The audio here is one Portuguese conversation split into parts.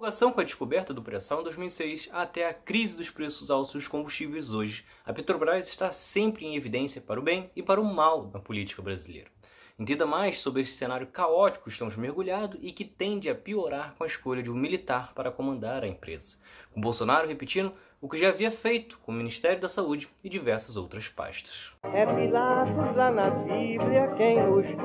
divulgação com a descoberta do pré-sal em 2006 até a crise dos preços altos dos combustíveis hoje, a Petrobras está sempre em evidência para o bem e para o mal na política brasileira. Entenda mais sobre esse cenário caótico que estamos mergulhados e que tende a piorar com a escolha de um militar para comandar a empresa, com Bolsonaro repetindo o que já havia feito com o Ministério da Saúde e diversas outras pastas. É Pilatos lá na Bíblia quem nos diz,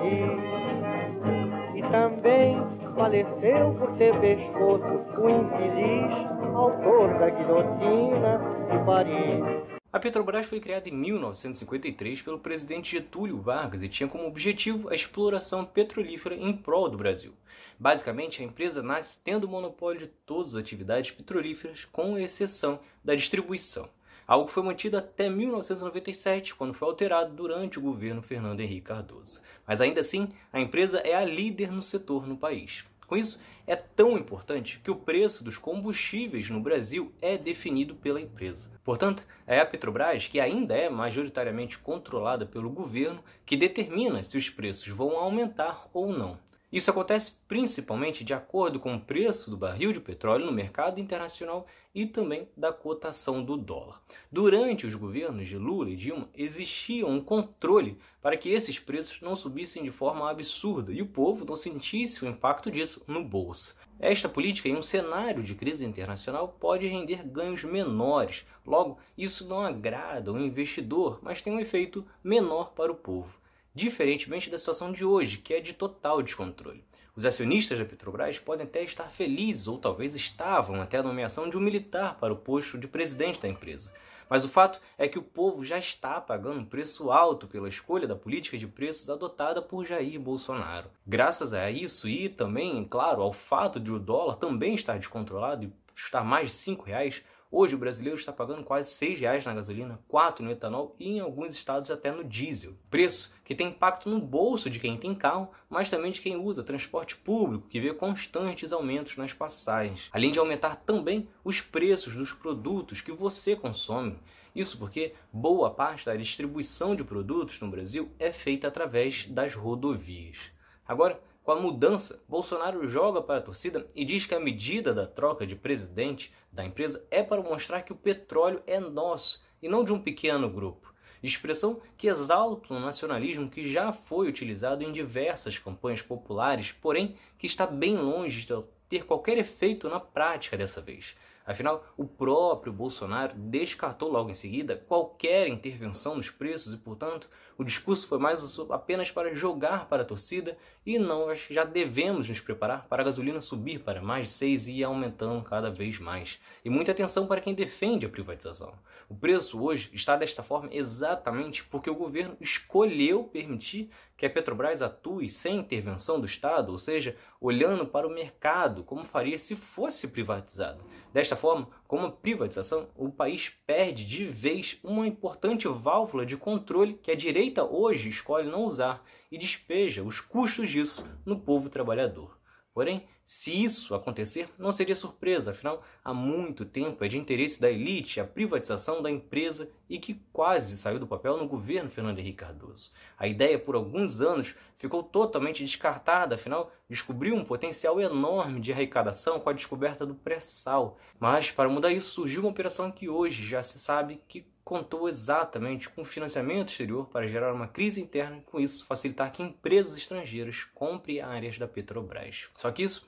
e também faleceu por ter pescoço o infeliz autor da guilhotina de Paris. A Petrobras foi criada em 1953 pelo presidente Getúlio Vargas e tinha como objetivo a exploração petrolífera em prol do Brasil. Basicamente, a empresa nasce tendo o monopólio de todas as atividades petrolíferas, com exceção da distribuição, algo que foi mantido até 1997, quando foi alterado durante o governo Fernando Henrique Cardoso. Mas ainda assim, a empresa é a líder no setor no país. Com isso, é tão importante que o preço dos combustíveis no Brasil é definido pela empresa. Portanto, é a Petrobras, que ainda é majoritariamente controlada pelo governo, que determina se os preços vão aumentar ou não. Isso acontece principalmente de acordo com o preço do barril de petróleo no mercado internacional e também da cotação do dólar. Durante os governos de Lula e Dilma, existia um controle para que esses preços não subissem de forma absurda e o povo não sentisse o impacto disso no bolso. Esta política, em um cenário de crise internacional, pode render ganhos menores. Logo, isso não agrada o investidor, mas tem um efeito menor para o povo diferentemente da situação de hoje, que é de total descontrole. Os acionistas da Petrobras podem até estar felizes, ou talvez estavam, até a nomeação de um militar para o posto de presidente da empresa. Mas o fato é que o povo já está pagando um preço alto pela escolha da política de preços adotada por Jair Bolsonaro. Graças a isso e também, claro, ao fato de o dólar também estar descontrolado e estar mais de 5 reais, Hoje o brasileiro está pagando quase R$ reais na gasolina, 4 no etanol e em alguns estados até no diesel. Preço que tem impacto no bolso de quem tem carro, mas também de quem usa transporte público, que vê constantes aumentos nas passagens. Além de aumentar também os preços dos produtos que você consome. Isso porque boa parte da distribuição de produtos no Brasil é feita através das rodovias. Agora, com a mudança, Bolsonaro joga para a torcida e diz que a medida da troca de presidente da empresa é para mostrar que o petróleo é nosso e não de um pequeno grupo. Expressão que exalta o nacionalismo que já foi utilizado em diversas campanhas populares, porém que está bem longe de ter qualquer efeito na prática dessa vez. Afinal, o próprio Bolsonaro descartou logo em seguida qualquer intervenção nos preços e, portanto, o discurso foi mais apenas para jogar para a torcida e não já devemos nos preparar para a gasolina subir para mais de 6 e ir aumentando cada vez mais. E muita atenção para quem defende a privatização. O preço hoje está desta forma exatamente porque o governo escolheu permitir que a Petrobras atue sem intervenção do Estado, ou seja, olhando para o mercado, como faria se fosse privatizado. Desta forma, com a privatização, o país perde de vez uma importante válvula de controle que a direita hoje escolhe não usar e despeja os custos disso no povo trabalhador. Porém, se isso acontecer, não seria surpresa, afinal, há muito tempo é de interesse da elite a privatização da empresa e que quase saiu do papel no governo Fernando Henrique Cardoso. A ideia, por alguns anos, ficou totalmente descartada, afinal, descobriu um potencial enorme de arrecadação com a descoberta do pré-sal. Mas, para mudar isso, surgiu uma operação que hoje já se sabe que contou exatamente com financiamento exterior para gerar uma crise interna e, com isso, facilitar que empresas estrangeiras comprem áreas da Petrobras. Só que isso